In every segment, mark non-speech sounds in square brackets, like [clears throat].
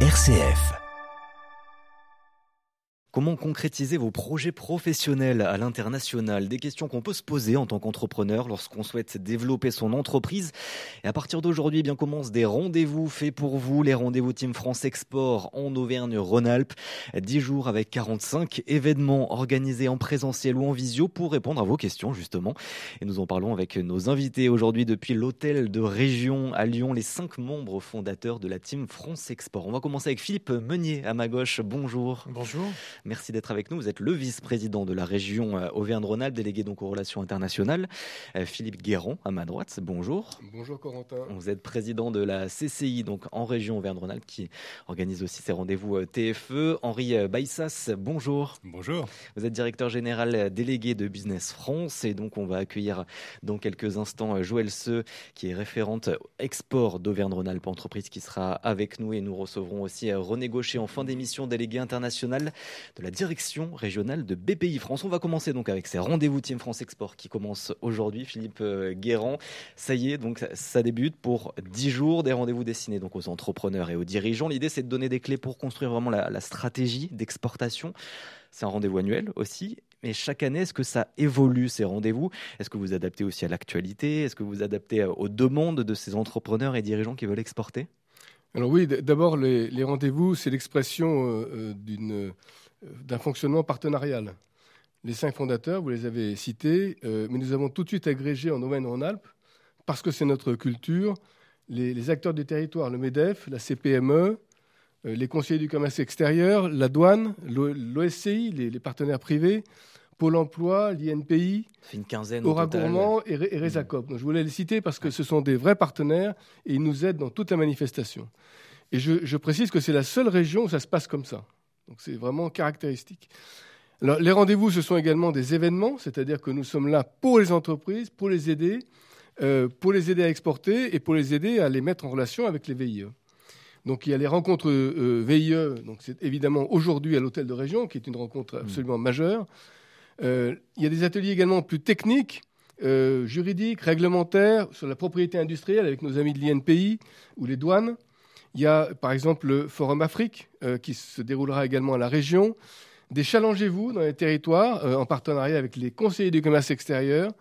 RCF. Comment concrétiser vos projets professionnels à l'international? Des questions qu'on peut se poser en tant qu'entrepreneur lorsqu'on souhaite développer son entreprise. Et à partir d'aujourd'hui, eh bien commencent des rendez-vous faits pour vous, les rendez-vous Team France Export en Auvergne-Rhône-Alpes. 10 jours avec 45 événements organisés en présentiel ou en visio pour répondre à vos questions justement. Et nous en parlons avec nos invités aujourd'hui depuis l'hôtel de région à Lyon, les cinq membres fondateurs de la Team France Export. On va commencer avec Philippe Meunier à ma gauche. Bonjour. Bonjour. Merci d'être avec nous. Vous êtes le vice-président de la région euh, Auvergne-Rhône-Alpes, délégué donc aux relations internationales. Euh, Philippe Guéron, à ma droite, bonjour. Bonjour Corentin. Vous êtes président de la CCI, donc en région Auvergne-Rhône-Alpes, qui organise aussi ses rendez-vous euh, TFE. Henri Baissas, bonjour. Bonjour. Vous êtes directeur général délégué de Business France et donc on va accueillir dans quelques instants Joël Seu, qui est référente export d'Auvergne-Rhône-Alpes, entreprise qui sera avec nous et nous recevrons aussi René Gaucher en fin d'émission, délégué international de la direction régionale de BPI France. On va commencer donc avec ces rendez-vous Team France Export qui commencent aujourd'hui. Philippe euh, Guérand, ça y est, donc ça débute pour 10 jours, des rendez-vous destinés donc aux entrepreneurs et aux dirigeants. L'idée c'est de donner des clés pour construire vraiment la, stratégie d'exportation. C'est un rendez-vous annuel aussi. Mais chaque année, est-ce que ça évolue ces rendez-vous? Est-ce que vous adaptez aussi à l'actualité? Est-ce que vous adaptez euh, aux demandes de ces entrepreneurs et dirigeants qui veulent exporter? Alors oui, d'abord les, rendez-vous, c'est l'expression euh, d'une d'un fonctionnement partenarial. Les cinq fondateurs, vous les avez cités, euh, mais nous avons tout de suite agrégé en Auvergne-Rhône-Alpes, parce que c'est notre culture, les, acteurs du territoire, le MEDEF, la CPME, euh, les conseillers du commerce extérieur, la douane, l'OSCI, les, partenaires privés, Pôle emploi, l'INPI, une quinzaine Aura Gourmand et, et Resacop. je voulais les citer parce que ce sont des vrais partenaires et ils nous aident dans toute la manifestation. Et je précise que c'est la seule région où ça se passe comme ça. Donc c'est vraiment caractéristique. Alors, les rendez-vous, ce sont également des événements, c'est-à-dire que nous sommes là pour les entreprises, pour les aider, euh, pour les aider à exporter et pour les aider à les mettre en relation avec les VIE. Donc il y a les rencontres euh, VIE, donc c'est évidemment aujourd'hui à l'hôtel de région, qui est une rencontre mmh. absolument majeure. Euh, il y a des ateliers également plus techniques, juridiques, réglementaires, sur la propriété industrielle avec nos amis de l'INPI ou les douanes. Il y a par exemple le Forum Afrique euh, qui se déroulera également à la région. Des Challengez-vous dans les territoires euh, en partenariat avec les conseillers du commerce extérieur.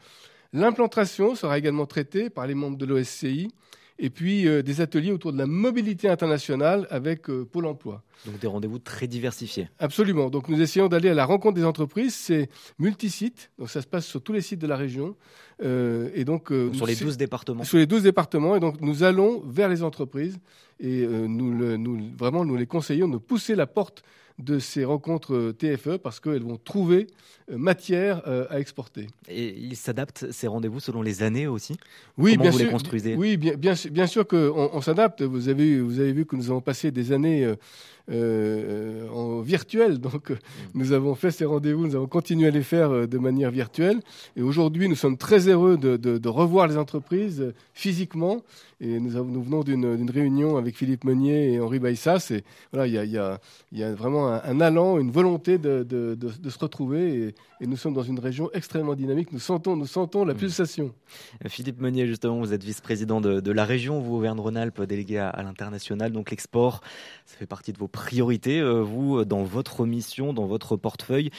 L'implantation sera également traitée par les membres de l'OSCI et puis euh, des ateliers autour de la mobilité internationale avec Pôle Emploi. Donc des rendez-vous très diversifiés. Absolument. Donc nous essayons d'aller à la rencontre des entreprises. C'est multisite, donc ça se passe sur tous les sites de la région. et donc, sur les 12 départements. Sur les 12 départements. Et donc nous allons vers les entreprises et euh, nous, vraiment nous les conseillons de pousser la porte de ces rencontres euh, TFE parce qu'elles vont trouver euh, matière à exporter. Et ils s'adaptent ces rendez-vous selon les années aussi? Oui, Comment bien vous sûr, les construisez? Oui, bien, bien, bien sûr qu'on on, s'adapte. Vous avez, vous avez vu que nous avons passé des années euh, en virtuel. [laughs] Donc, euh, nous avons fait ces rendez-vous, nous avons continué à les faire euh, de manière virtuelle. Et aujourd'hui, nous sommes très heureux de, de, de revoir les entreprises physiquement. Et nous, avons, nous venons d'une réunion avec Philippe Meunier et Henri Baissas. Et voilà, il y a, y, a, y a, vraiment un, allant, une volonté de, de se retrouver. Et, et, nous sommes dans une région extrêmement dynamique. Nous sentons, nous sentons la mmh. pulsation. Philippe Meunier, justement, vous êtes vice-président de, la région, vous, Auvergne-Rhône-Alpes, délégué à, à l'international. Donc l'export, ça fait partie de vos priorité, euh, vous, dans votre mission, dans votre portefeuille.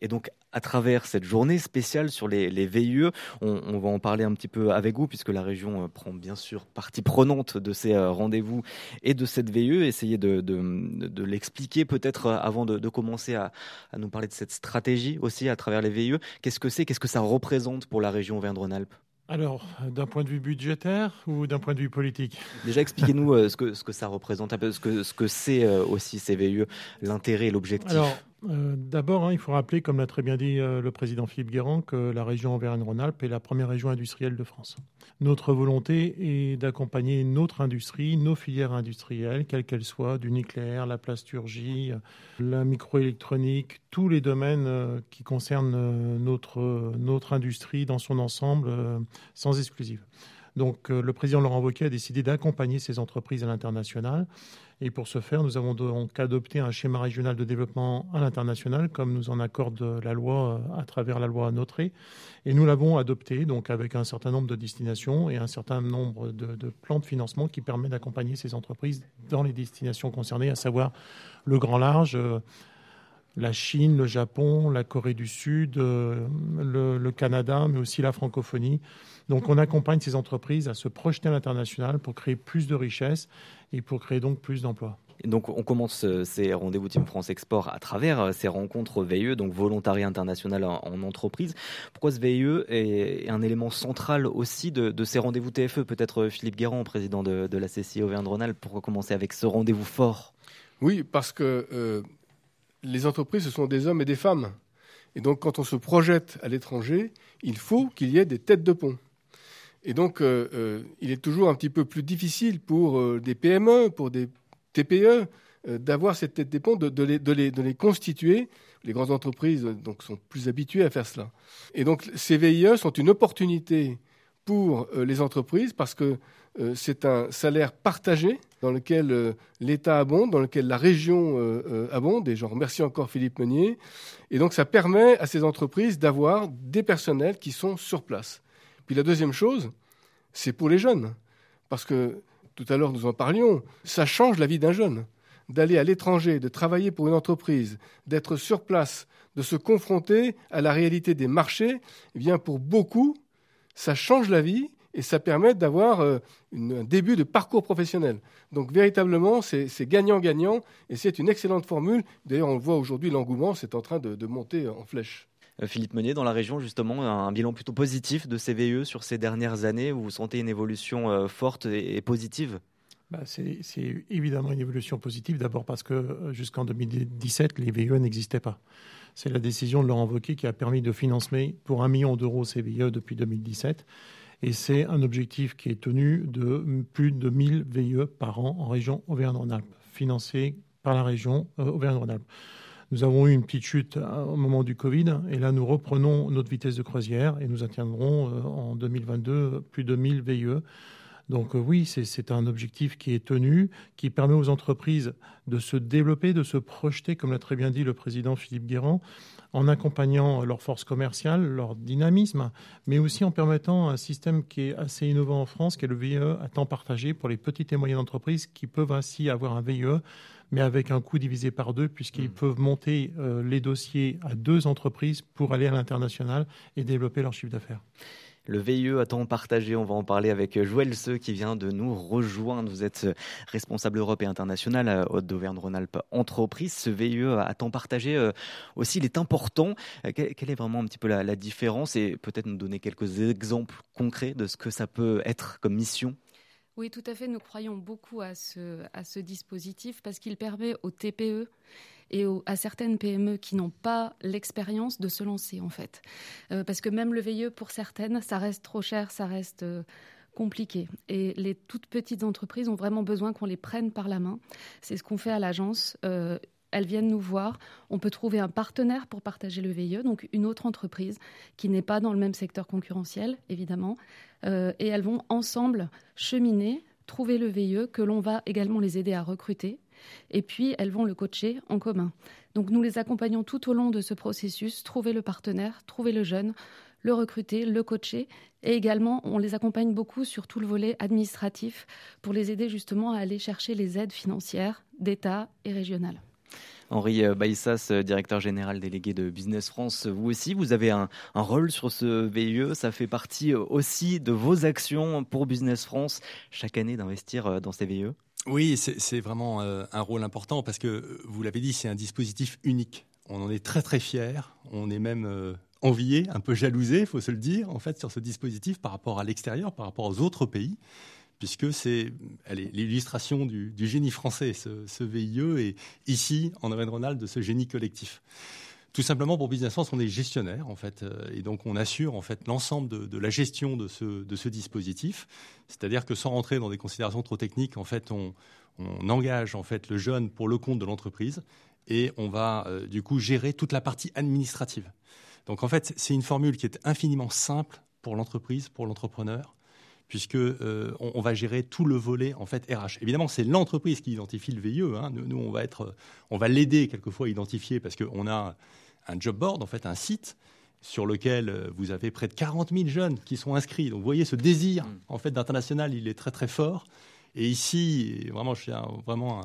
Et donc, à travers cette journée spéciale sur les, les VIE, on, va en parler un petit peu avec vous, puisque la région euh, prend bien sûr partie prenante de ces euh, rendez-vous et de cette VIE. Essayez de, l'expliquer peut-être avant de, commencer à, à, nous parler de cette stratégie aussi à travers les VIE. Qu'est-ce que c'est? Qu'est-ce que ça représente pour la région Auvergne-Rhône-Alpes alors, d'un point de vue budgétaire ou d'un point de vue politique? Déjà, expliquez-nous euh, ce, que, ce que ça représente, un peu ce que ce que c'est euh, aussi ces VIE, l'intérêt et l'objectif. Euh, d'abord, hein, il faut rappeler, comme l'a très bien dit euh, le président Philippe Guérand, que la région Auvergne-Rhône-Alpes est la première région industrielle de France. Notre volonté est d'accompagner notre industrie, nos filières industrielles, quelles qu'elles soient, du nucléaire, la plasturgie, la microélectronique, tous les domaines euh, qui concernent notre, notre industrie dans son ensemble, sans exclusive. Donc le président Laurent Wauquiez a décidé d'accompagner ces entreprises à l'international. Et pour ce faire, nous avons donc adopté un schéma régional de développement à l'international, comme nous en accorde la loi à travers la loi Notré. Et nous l'avons adopté avec un certain nombre de destinations et un certain nombre de, de plans de financement qui permettent d'accompagner ces entreprises dans les destinations concernées, à savoir le grand large, la Chine, le Japon, la Corée du Sud, euh, le, Canada, mais aussi la francophonie. Donc on accompagne ces entreprises à se projeter à l'international pour créer plus de richesses et pour créer donc plus d'emplois. Donc on commence euh, ces rendez-vous Team France Export à travers euh, ces rencontres VIE, donc volontariat international en, entreprise. Pourquoi ce VIE est un élément central aussi de, ces rendez-vous TFE Peut-être Philippe Guérand, président de, la CCI Auvergne-Rhône-Alpes, pourquoi commencer avec ce rendez-vous fort? Oui, parce que les entreprises, ce sont des hommes et des femmes. Et donc, quand on se projette à l'étranger, il faut qu'il y ait des têtes de pont. Et donc, euh, euh, il est toujours un petit peu plus difficile pour euh, des PME, pour des TPE, d'avoir cette tête de pont, de, les, constituer. Les grandes entreprises donc, sont plus habituées à faire cela. Et donc, ces VIE sont une opportunité pour les entreprises parce que c'est un salaire partagé dans lequel euh, l'État abonde, dans lequel la région euh, euh, abonde. Et je remercie encore Philippe Meunier. Et donc ça permet à ces entreprises d'avoir des personnels qui sont sur place. Puis la deuxième chose, c'est pour les jeunes. Parce que tout à l'heure nous en parlions, ça change la vie d'un jeune. D'aller à l'étranger, de travailler pour une entreprise, d'être sur place, de se confronter à la réalité des marchés, eh bien pour beaucoup, ça change la vie et ça permet d'avoir euh, un début de parcours professionnel. Donc véritablement, c'est gagnant-gagnant et c'est une excellente formule. D'ailleurs, on le voit aujourd'hui, l'engouement, c'est en train de, monter en flèche. Euh, Philippe Meunier, dans la région, justement, un bilan plutôt positif de ces VE sur ces dernières années. Vous sentez une évolution euh, forte et positive? Bah, c'est évidemment une évolution positive, d'abord parce que jusqu'en 2017, les VE n'existaient pas. C'est la décision de Laurent Wauquiez qui a permis de financer pour un million d'euros ces VE depuis 2017. Et c'est un objectif qui est tenu de plus de 1000 VIE par an en région Auvergne-Rhône-Alpes, financé par la région euh, Auvergne-Rhône-Alpes. Nous avons eu une petite chute euh, au moment du Covid et là nous reprenons notre vitesse de croisière et nous atteindrons euh, en 2022 plus de 1000 VIE. Donc oui, c'est un objectif qui est tenu, qui permet aux entreprises de se développer, de se projeter, comme l'a très bien dit le président Philippe Guérand, en accompagnant leur force commerciale, leur dynamisme, mais aussi en permettant un système qui est assez innovant en France, qui est le VIE à temps partagé pour les petites et moyennes entreprises qui peuvent ainsi avoir un VIE mais avec un coût divisé par deux, puisqu'ils hmm. peuvent monter euh, les dossiers à deux entreprises pour aller à l'international et développer leur chiffre d'affaires. Le VIE à temps partagé, on va en parler avec Joël Seu qui vient de nous rejoindre. Vous êtes responsable Europe et international d'Auvergne-Rhône-Alpes Entreprise. Ce VIE à temps partagé euh, aussi, il est important. Euh, quelle est vraiment un petit peu la, différence et peut-être nous donner quelques exemples concrets de ce que ça peut être comme mission? Oui, tout à fait. Nous croyons beaucoup à ce, à ce dispositif parce qu'il permet aux TPE et à certaines PME qui n'ont pas l'expérience de se lancer en fait. Euh, parce que même le VIE pour certaines, ça reste trop cher, ça reste euh, compliqué. Et les toutes petites entreprises ont vraiment besoin qu'on les prenne par la main. C'est ce qu'on fait à l'agence. Euh, elles viennent nous voir. On peut trouver un partenaire pour partager le VIE, donc une autre entreprise qui n'est pas dans le même secteur concurrentiel, évidemment. et elles vont ensemble cheminer, trouver le VIE, que l'on va également les aider à recruter et puis elles vont le coacher en commun. Donc nous les accompagnons tout au long de ce processus, trouver le partenaire, trouver le jeune, le recruter, le coacher. Et également, on les accompagne beaucoup sur tout le volet administratif pour les aider justement à aller chercher les aides financières d'État et régionales. Henri euh, Baïssas, euh, directeur général délégué de Business France, vous aussi, vous avez un, rôle sur ce VIE. Ça fait partie euh, aussi de vos actions pour Business France chaque année d'investir dans ces VIE oui, c'est vraiment euh, un rôle important parce que, vous l'avez dit, c'est un dispositif unique. On en est très très fiers. On est même euh, envié, un peu jalousé, il faut se le dire, en fait, sur ce dispositif par rapport à l'extérieur, par rapport aux autres pays, puisque c'est l'illustration du, génie français, ce, ce, VIE, et ici, en Auvergne-Rhône-Alpes, de ce génie collectif. Tout simplement pour Business France, on est gestionnaire en fait, euh, et donc on assure en fait l'ensemble de, la gestion de ce, dispositif. C'est-à-dire que sans rentrer dans des considérations trop techniques, en fait, on, engage en fait le jeune pour le compte de l'entreprise et on va euh, du coup gérer toute la partie administrative. Donc en fait, c'est une formule qui est infiniment simple pour l'entreprise, pour l'entrepreneur, puisque on, va gérer tout le volet en fait RH. Évidemment, c'est l'entreprise qui identifie le VIE. Hein. Nous, on va l'aider quelquefois à identifier parce qu'on a un job board, en fait, un site sur lequel vous avez près de 40 000 jeunes qui sont inscrits. Donc, vous voyez, ce désir mm. en fait d'international, il est très très fort. Et ici, vraiment, je tiens vraiment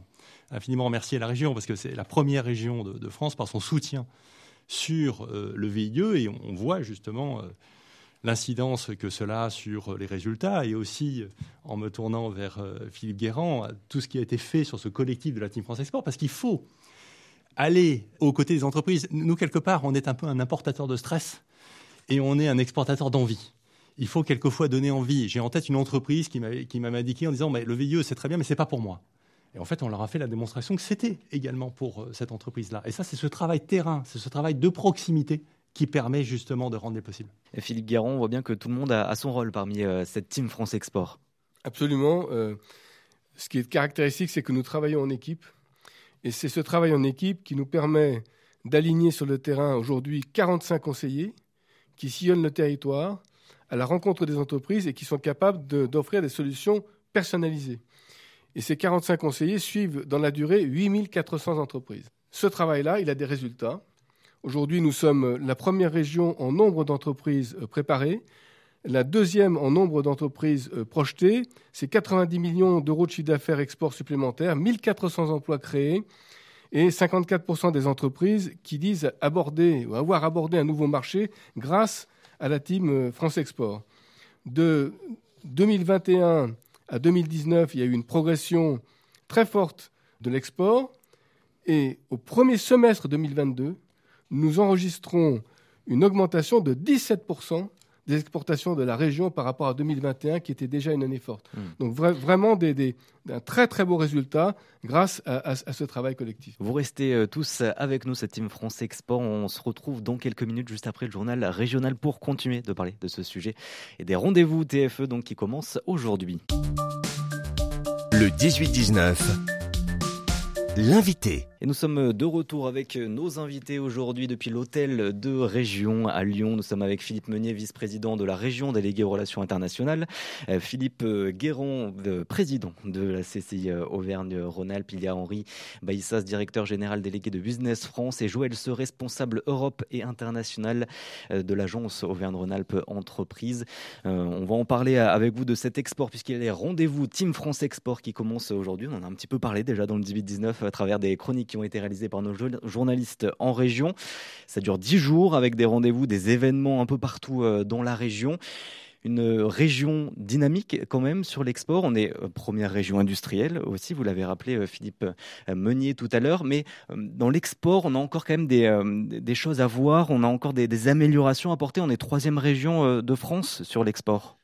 infiniment remercier la région parce que c'est la première région de, France par son soutien sur euh, le VIE et on, voit justement euh, l'incidence que cela a sur les résultats et aussi en me tournant vers euh, Philippe Guérand, tout ce qui a été fait sur ce collectif de la Team France Export parce qu'il faut aller aux côtés des entreprises. Nous, quelque part, on est un peu un importateur de stress et on est un exportateur d'envie il faut quelquefois donner envie. J'ai en tête une entreprise qui m'a indiqué en disant mais le VIE c'est très bien mais c'est pas pour moi. Et en fait, on leur a fait la démonstration que c'était également pour euh, cette entreprise-là. Et ça, c'est ce travail terrain, c'est ce travail de proximité qui permet justement de rendre les possibles. Et Philippe Guéron, on voit bien que tout le monde a, son rôle parmi euh, cette team France Export. Absolument. Euh, ce qui est caractéristique, c'est que nous travaillons en équipe. Et c'est ce travail en équipe qui nous permet d'aligner sur le terrain aujourd'hui 45 conseillers qui sillonnent le territoire à la rencontre des entreprises et qui sont capables d'offrir des solutions personnalisées. Et ces 45 conseillers suivent dans la durée 8400 entreprises. Ce travail-là, il a des résultats. Aujourd'hui, nous sommes la première région en nombre d'entreprises préparées, la deuxième en nombre d'entreprises euh, projetées. C'est 90 millions d'euros de chiffre d'affaires export supplémentaire, 1400 emplois créés et 54% des entreprises qui disent aborder ou avoir abordé un nouveau marché grâce à la team euh, France Export. De 2021 à 2019, il y a eu une progression très forte de l'export. Et au premier semestre 2022, nous enregistrons une augmentation de 17% des exportations de la région par rapport à 2021, qui était déjà une année forte. Hmm. Donc vraiment des, un très très beau résultat grâce à, ce travail collectif. Vous restez euh, tous avec nous, cette Team France Export. On se retrouve dans quelques minutes juste après le journal régional pour continuer de parler de ce sujet et des rendez-vous TFE donc, qui commencent aujourd'hui. Le 18-19, l'invité. Et nous sommes de retour avec nos invités aujourd'hui depuis l'hôtel de région à Lyon. Nous sommes avec Philippe Meunier, vice-président de la région délégué aux relations internationales. Euh, Philippe Guéron, président de la CCI euh, Auvergne-Rhône-Alpes. Il y a Henri Baïssas, directeur général délégué de Business France et Joël Se, responsable Europe et international euh, de l'agence Auvergne-Rhône-Alpes Entreprise. On va en parler avec vous de cet export puisqu'il y a les rendez-vous Team France Export qui commencent aujourd'hui. On en a un petit peu parlé déjà dans le 18-19 à travers des chroniques qui ont été réalisés par nos journalistes en région. Ça dure dix jours avec des rendez-vous, des événements un peu partout euh, dans la région une région dynamique quand même sur l'export. On est euh, première région industrielle aussi, vous l'avez rappelé euh, Philippe Meunier tout à l'heure, mais dans l'export, on a encore quand même des, choses à voir, on a encore des améliorations à apporter. On est troisième région de France sur l'export.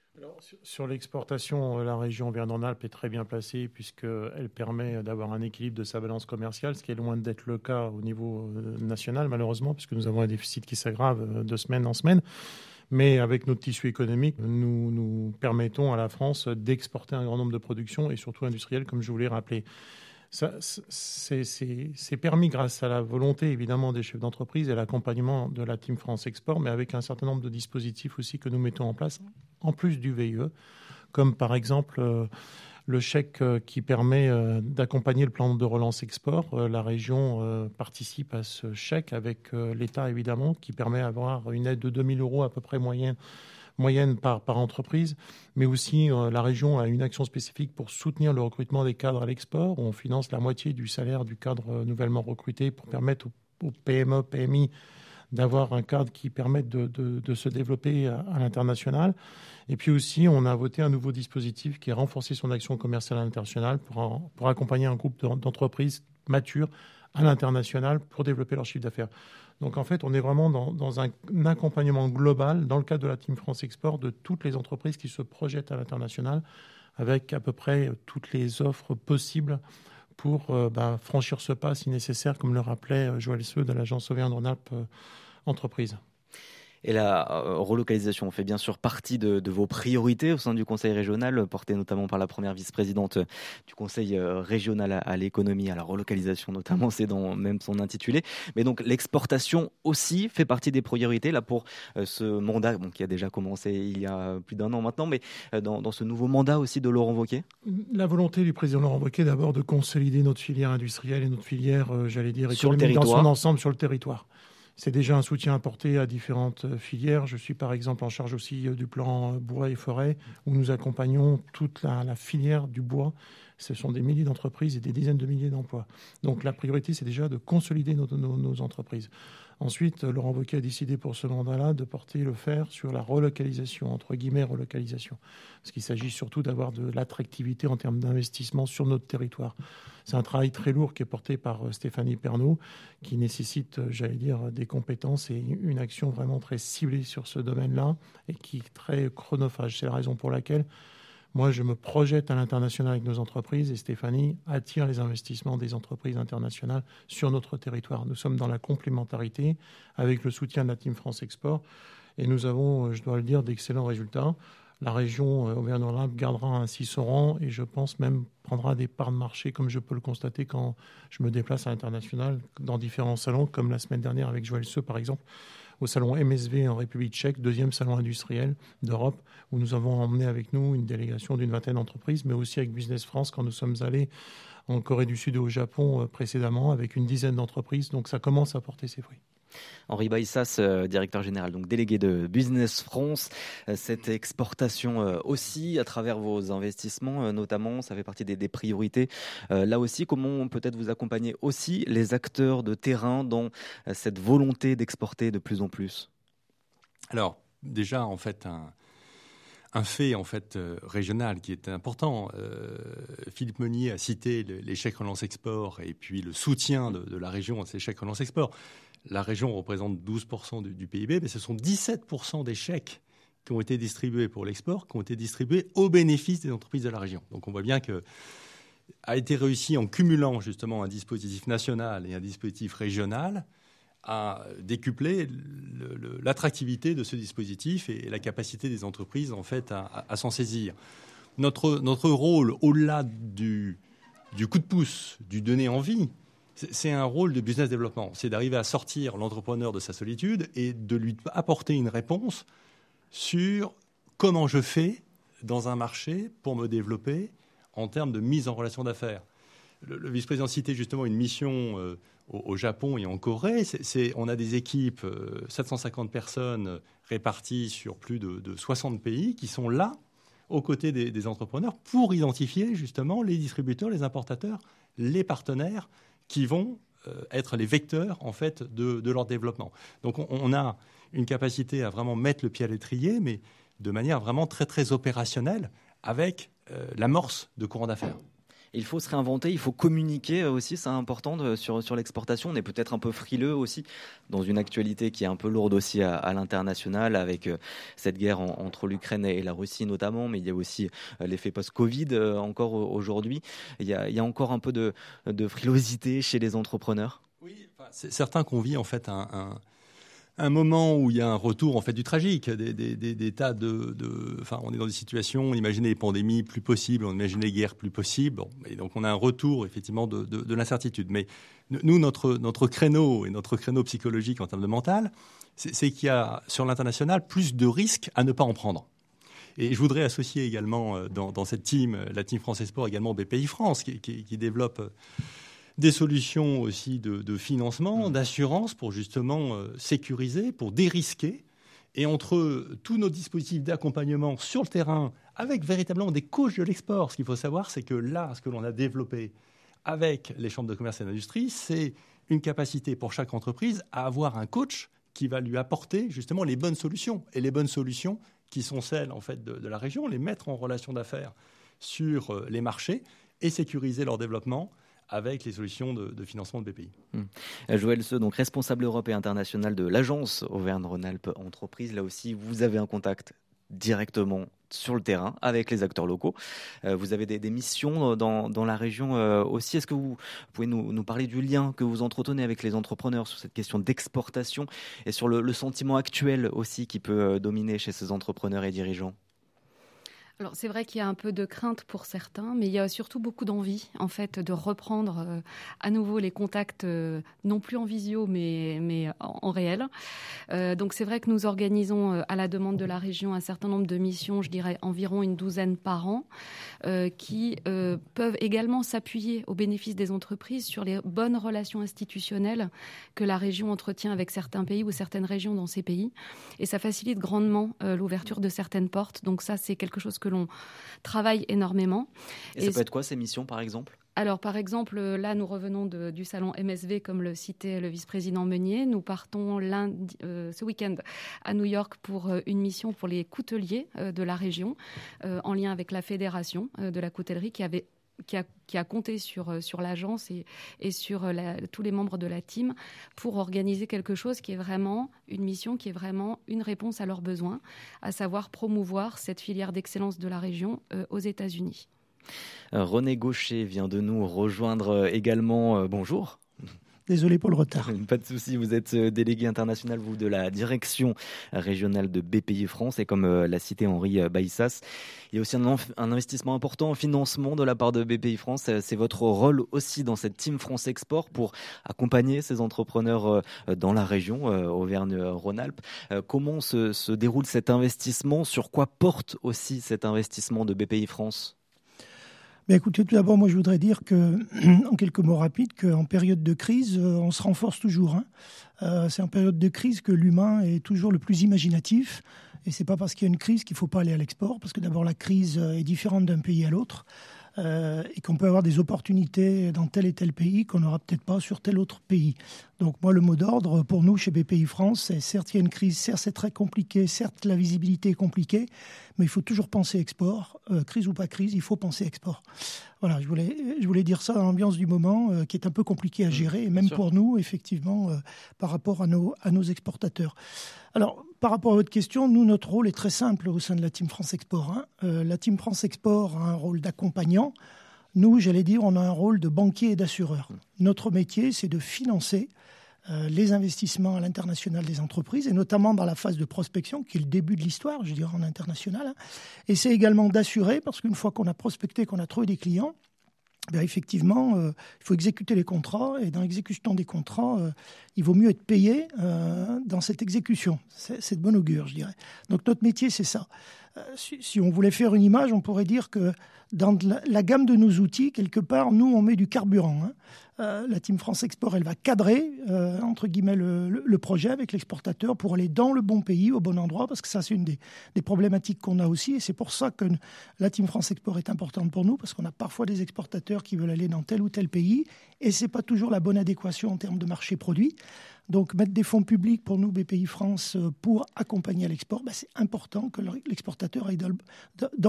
Sur l'exportation, euh, la région Auvergne-Rhône-Alpes est très bien placée puisqu'elle permet d'avoir un équilibre de sa balance commerciale, ce qui est loin d'être le cas au niveau euh, national malheureusement, puisque nous avons un déficit qui s'aggrave euh, de semaine en semaine. Mais avec notre tissu économique, nous, nous permettons à la France d'exporter un grand nombre de productions et surtout industrielles, comme je vous l'ai rappelé. C'est permis grâce à la volonté évidemment des chefs d'entreprise et l'accompagnement de la Team France Export, mais avec un certain nombre de dispositifs aussi que nous mettons en place, en plus du VIE, comme par exemple euh, le chèque euh, qui permet euh, d'accompagner le plan de relance export. La région participe à ce chèque avec l'État évidemment, qui permet d'avoir une aide de 2000 euros à peu près moyenne moyenne par, entreprise, mais aussi euh, la région a une action spécifique pour soutenir le recrutement des cadres à l'export. On finance la moitié du salaire du cadre euh, nouvellement recruté pour permettre aux, PME, PMI d'avoir un cadre qui permette de, de, se développer à, l'international. Et puis aussi, on a voté un nouveau dispositif qui a renforcé son action commerciale à l'international pour, pour accompagner un groupe d'entreprises matures à l'international pour développer leur chiffre d'affaires. Donc en fait, on est vraiment dans, un, accompagnement global dans le cadre de la Team France Export de toutes les entreprises qui se projettent à l'international avec à peu près toutes les offres possibles pour euh, bah, franchir ce pas si nécessaire, comme le rappelait euh, Joël Seux de l'agence Auvergne-Rhône-Alpes euh, Entreprise. Et la euh, relocalisation fait bien sûr partie de, vos priorités au sein du Conseil régional, portée notamment par la première vice-présidente du Conseil euh, régional à, l'économie, à la relocalisation notamment, c'est dans même son intitulé. Mais donc l'exportation aussi fait partie des priorités là pour euh, ce mandat qui a déjà commencé il y a plus d'un an maintenant, mais dans, ce nouveau mandat aussi de Laurent Wauquiez La volonté du président Laurent Wauquiez d'abord de consolider notre filière industrielle et notre filière, j'allais dire, sur le territoire. dans son ensemble sur le territoire. C'est déjà un soutien apporté à différentes euh, filières. Je suis par exemple en charge aussi euh, du plan euh, bois et forêt, où nous accompagnons toute la, filière du bois. Ce sont des milliers d'entreprises et des dizaines de milliers d'emplois. Donc la priorité, c'est déjà de consolider nos entreprises. Ensuite, Laurent Wauquiez a décidé pour ce mandat-là de porter le fer sur la relocalisation, entre guillemets relocalisation, parce qu'il s'agit surtout d'avoir de l'attractivité en termes d'investissement sur notre territoire. C'est un travail très lourd qui est porté par euh, Stéphanie Pernaud, qui nécessite, euh, j'allais dire, des compétences et une action vraiment très ciblée sur ce domaine-là, et qui est très chronophage. C'est la raison pour laquelle moi, je me projette à l'international avec nos entreprises et Stéphanie attire les investissements des entreprises internationales sur notre territoire. Nous sommes dans la complémentarité avec le soutien de la Team France Export et nous avons, je dois le dire, d'excellents résultats. La région euh, Auvergne-Rhône-Alpes gardera ainsi son rang et je pense même prendra des parts de marché comme je peux le constater quand je me déplace à l'international dans différents salons comme la semaine dernière avec Joël Seux par exemple au salon MSV en République tchèque, deuxième salon industriel d'Europe, où nous avons emmené avec nous une délégation d'une vingtaine d'entreprises, mais aussi avec Business France quand nous sommes allés en Corée du Sud et au Japon euh, précédemment avec une dizaine d'entreprises. Donc ça commence à porter ses fruits. Henri Baïsas, euh, directeur général, donc délégué de Business France. Euh, cette exportation euh, aussi, à travers vos investissements notamment, ça fait partie des, priorités. Là aussi, comment peut-être vous accompagner aussi les acteurs de terrain dans cette volonté d'exporter de plus en plus? Alors, déjà, en fait, un, fait en régional qui est important. Philippe Meunier a cité l'échec relance export et puis le soutien de, la région à cet échec relance export la région représente 12% du, PIB, mais ce sont 17% des chèques qui ont été distribués pour l'export, qui ont été distribués au bénéfice des entreprises de la région. Donc on voit bien que a été réussi en cumulant justement un dispositif national et un dispositif régional à décupler l'attractivité de ce dispositif et la capacité des entreprises en fait à, s'en saisir. Notre, notre rôle, au-delà du, du coup de pouce, du donner envie, c'est un rôle de business développement. C'est d'arriver à sortir l'entrepreneur de sa solitude et de lui apporter une réponse sur comment je fais dans un marché pour me développer en termes de mise en relation d'affaires. Le, vice-président citait justement une mission euh, au, Japon et en Corée. on a des équipes, 750 euh, personnes réparties sur plus de, 60 pays qui sont là aux côtés des entrepreneurs pour identifier justement les distributeurs, les importateurs, les partenaires qui vont euh, être les vecteurs en fait de, leur développement. Donc on, a une capacité à vraiment mettre le pied à l'étrier, mais de manière vraiment très très opérationnelle avec euh, l'amorce de courant d'affaires il faut se réinventer, il faut communiquer aussi, c'est important sur, sur l'exportation. On est peut-être un peu frileux aussi dans une actualité qui est un peu lourde aussi à, l'international avec euh, cette guerre entre l'Ukraine et la Russie notamment, mais il y a aussi euh, l'effet post-Covid euh, encore aujourd'hui. Il y, a, encore un peu de, frilosité chez les entrepreneurs? Oui, c'est certain qu'on vit en fait un moment où il y a un retour en fait du tragique, des, tas de, enfin, on est dans des situations, on imaginait les pandémies plus possibles, on imaginait les guerres plus possibles, et donc on a un retour effectivement de, l'incertitude. Mais nous, notre, créneau et notre créneau psychologique en termes de mental, c'est qu'il y a sur l'international plus de risques à ne pas en prendre. Et je voudrais associer également euh, dans, cette team, la team France Sport, également BPI France, qui, qui développe des solutions aussi de, financement, mmh. d'assurance pour justement euh, sécuriser, pour dérisquer. Et entre tous nos dispositifs d'accompagnement sur le terrain, avec véritablement des couches de l'export, ce qu'il faut savoir, c'est que là, ce que l'on a développé avec les chambres de commerce et d'industrie, c'est une capacité pour chaque entreprise à avoir un coach qui va lui apporter justement les bonnes solutions. Et les bonnes solutions qui sont celles en fait de, de la région, les mettre en relation d'affaires sur euh, les marchés et sécuriser leur développement avec les solutions de, financement de BPI. Euh, Joël Seux, donc responsable Europe et international de l'agence Auvergne-Rhône-Alpes Entreprise. Là aussi, vous avez un contact directement sur le terrain avec les acteurs locaux. Euh, vous avez des, missions dans, dans, la région euh, aussi. Est-ce que vous pouvez nous, parler du lien que vous entretenez avec les entrepreneurs sur cette question d'exportation et sur le, sentiment actuel aussi qui peut euh, dominer chez ces entrepreneurs et dirigeants? Alors c'est vrai qu'il y a un peu de crainte pour certains, mais il y a surtout beaucoup d'envie en fait de reprendre euh, à nouveau les contacts, euh, non plus en visio mais, en, réel. Euh, donc c'est vrai que nous organisons à la demande de la région un certain nombre de missions, je dirais environ une douzaine par an, qui peuvent également s'appuyer au bénéfice des entreprises sur les bonnes relations institutionnelles que la région entretient avec certains pays ou certaines régions dans ces pays. Et ça facilite grandement l'ouverture de certaines portes. Donc ça c'est quelque chose que l'on travaille énormément. Et, ça peut être quoi ces missions, par exemple? Alors, par exemple, là, nous revenons du salon MSV, comme le citait le vice-président Meunier. Nous partons lundi, euh, ce week-end à New York pour euh, une mission pour les couteliers euh, de la région, en lien avec la fédération de la coutellerie qui avait qui a, compté sur, euh, sur l'agence et, et sur euh, tous les membres de la team pour organiser quelque chose qui est vraiment une mission, qui est vraiment une réponse à leurs besoins, à savoir promouvoir cette filière d'excellence de la région euh, aux États-Unis. René Gaucher vient de nous rejoindre également. bonjour. Désolé pour le retard. [laughs] Pas de souci, vous êtes euh, délégué international, vous, de la direction régionale de BPI France, et comme euh, l'a cité Henri euh, Baïssas, il y a aussi un, investissement important en financement de la part de BPI France. C'est votre rôle aussi dans cette Team France Export pour accompagner ces entrepreneurs dans la région, Auvergne-Rhône-Alpes. Comment se, se déroule cet investissement? Sur quoi porte aussi cet investissement de BPI France? Mais écoutez, tout d'abord, moi, je voudrais dire que, [clears throat] en quelques mots rapides, qu'en période de crise, euh, on se renforce toujours. Hein. Euh, c'est en période de crise que l'humain est toujours le plus imaginatif. Et c'est pas parce qu'il y a une crise qu'il faut pas aller à l'export, parce que d'abord, la crise euh, est différente d'un pays à l'autre. Euh, et qu'on peut avoir des opportunités dans tel et tel pays qu'on n'aura peut-être pas sur tel autre pays. Donc moi, le mot d'ordre pour nous chez BPI France, c'est certes il y a une crise, certes c'est très compliqué, certes la visibilité est compliquée, mais il faut toujours penser export, euh, crise ou pas crise, il faut penser export. Voilà, je voulais, je voulais dire ça dans l'ambiance du moment euh, qui est un peu compliqué à mmh, gérer, et même pour nous, effectivement, par rapport à nos, à nos exportateurs. Alors, par rapport à votre question, nous, notre rôle est très simple au sein de la Team France Export. Hein. Euh, la Team France Export a un rôle d'accompagnant. Nous, j'allais dire, on a un rôle de banquier et d'assureur. Notre métier, c'est de financer euh, les investissements à l'international des entreprises, et notamment dans la phase de prospection, qui est le début de l'histoire, je dirais, en international. Hein. Et c'est également d'assurer, parce qu'une fois qu'on a prospecté, qu'on a trouvé des clients, ben effectivement, euh, il faut exécuter les contrats et dans l'exécution des contrats, euh, il vaut mieux être payé euh, dans cette exécution. C'est de bon augure, je dirais. Donc notre métier, c'est ça. Si, on voulait faire une image, on pourrait dire que dans la, gamme de nos outils, quelque part, nous, on met du carburant. Hein. Euh, la Team France Export, elle va cadrer, euh, entre guillemets, le, projet avec l'exportateur pour aller dans le bon pays, au bon endroit, parce que ça, c'est une des, problématiques qu'on a aussi. Et c'est pour ça que la Team France Export est importante pour nous, parce qu'on a parfois des exportateurs qui veulent aller dans tel ou tel pays, et c'est pas toujours la bonne adéquation en termes de marché produit. Donc mettre des fonds publics pour nous, BPI France, euh, pour accompagner l'export, bah, c'est important que l'exportateur aille dans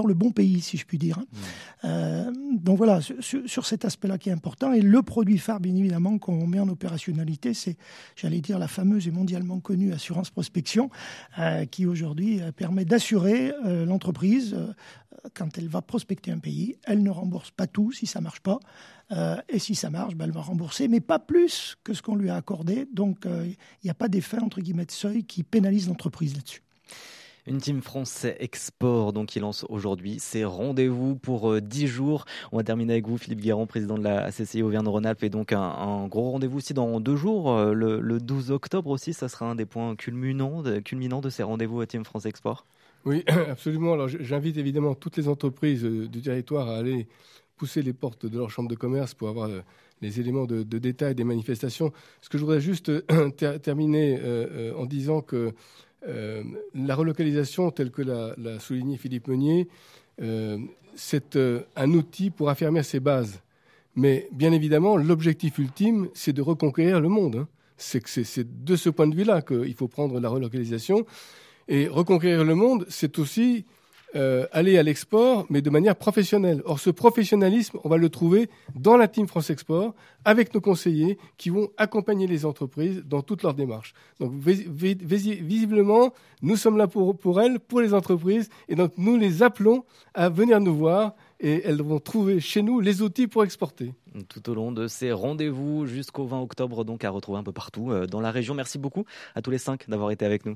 le, bon pays, si je puis dire. Hein. Mmh. Euh, donc voilà, sur, cet aspect-là qui est important. Et le produit phare, bien évidemment, qu'on met en opérationnalité, c'est, j'allais dire, la fameuse et mondialement connue assurance prospection, euh, qui aujourd'hui permet d'assurer l'entreprise quand elle va prospecter un pays. Elle ne rembourse pas tout si ça marche pas. Euh, et si ça marche, ben, elle va rembourser, mais pas plus que ce qu'on lui a accordé. Donc, euh, il n'y a pas d'effet, entre guillemets, de seuil qui pénalise l'entreprise là-dessus. Une team français export donc qui lance aujourd'hui ses rendez-vous pour 10 euh, jours. On va terminer avec vous, Philippe Guérand, président de la ACCI Auvergne-Rhône-Alpes, et donc un, gros rendez-vous aussi dans deux jours, le, 12 octobre aussi. Ça sera un des points culminants de, culminants de ces rendez-vous à Team France Export. Oui, [coughs] absolument. Alors j'invite évidemment toutes les entreprises du territoire à aller pousser les portes de leur chambre de commerce pour avoir euh, les éléments de, détail des manifestations. Ce que je voudrais juste euh, terminer euh, en disant que la relocalisation, telle que l'a souligné Philippe Meunier, c'est un outil pour affermir ses bases. Mais bien évidemment, l'objectif ultime, c'est de reconquérir le monde. Hein. C'est de ce point de vue-là qu'il faut prendre la relocalisation. Et reconquérir le monde, c'est aussi euh, aller à l'export, mais de manière professionnelle. Or, ce professionnalisme, on va le trouver dans la team France Export, avec nos conseillers qui vont accompagner les entreprises dans toutes leurs démarches. Donc, visiblement, nous sommes là pour, pour elles, pour les entreprises, et donc nous les appelons à venir nous voir et elles vont trouver chez nous les outils pour exporter. Tout au long de ces rendez-vous jusqu'au 20 octobre, donc à retrouver un peu partout euh, dans la région. Merci beaucoup à tous les cinq d'avoir été avec nous.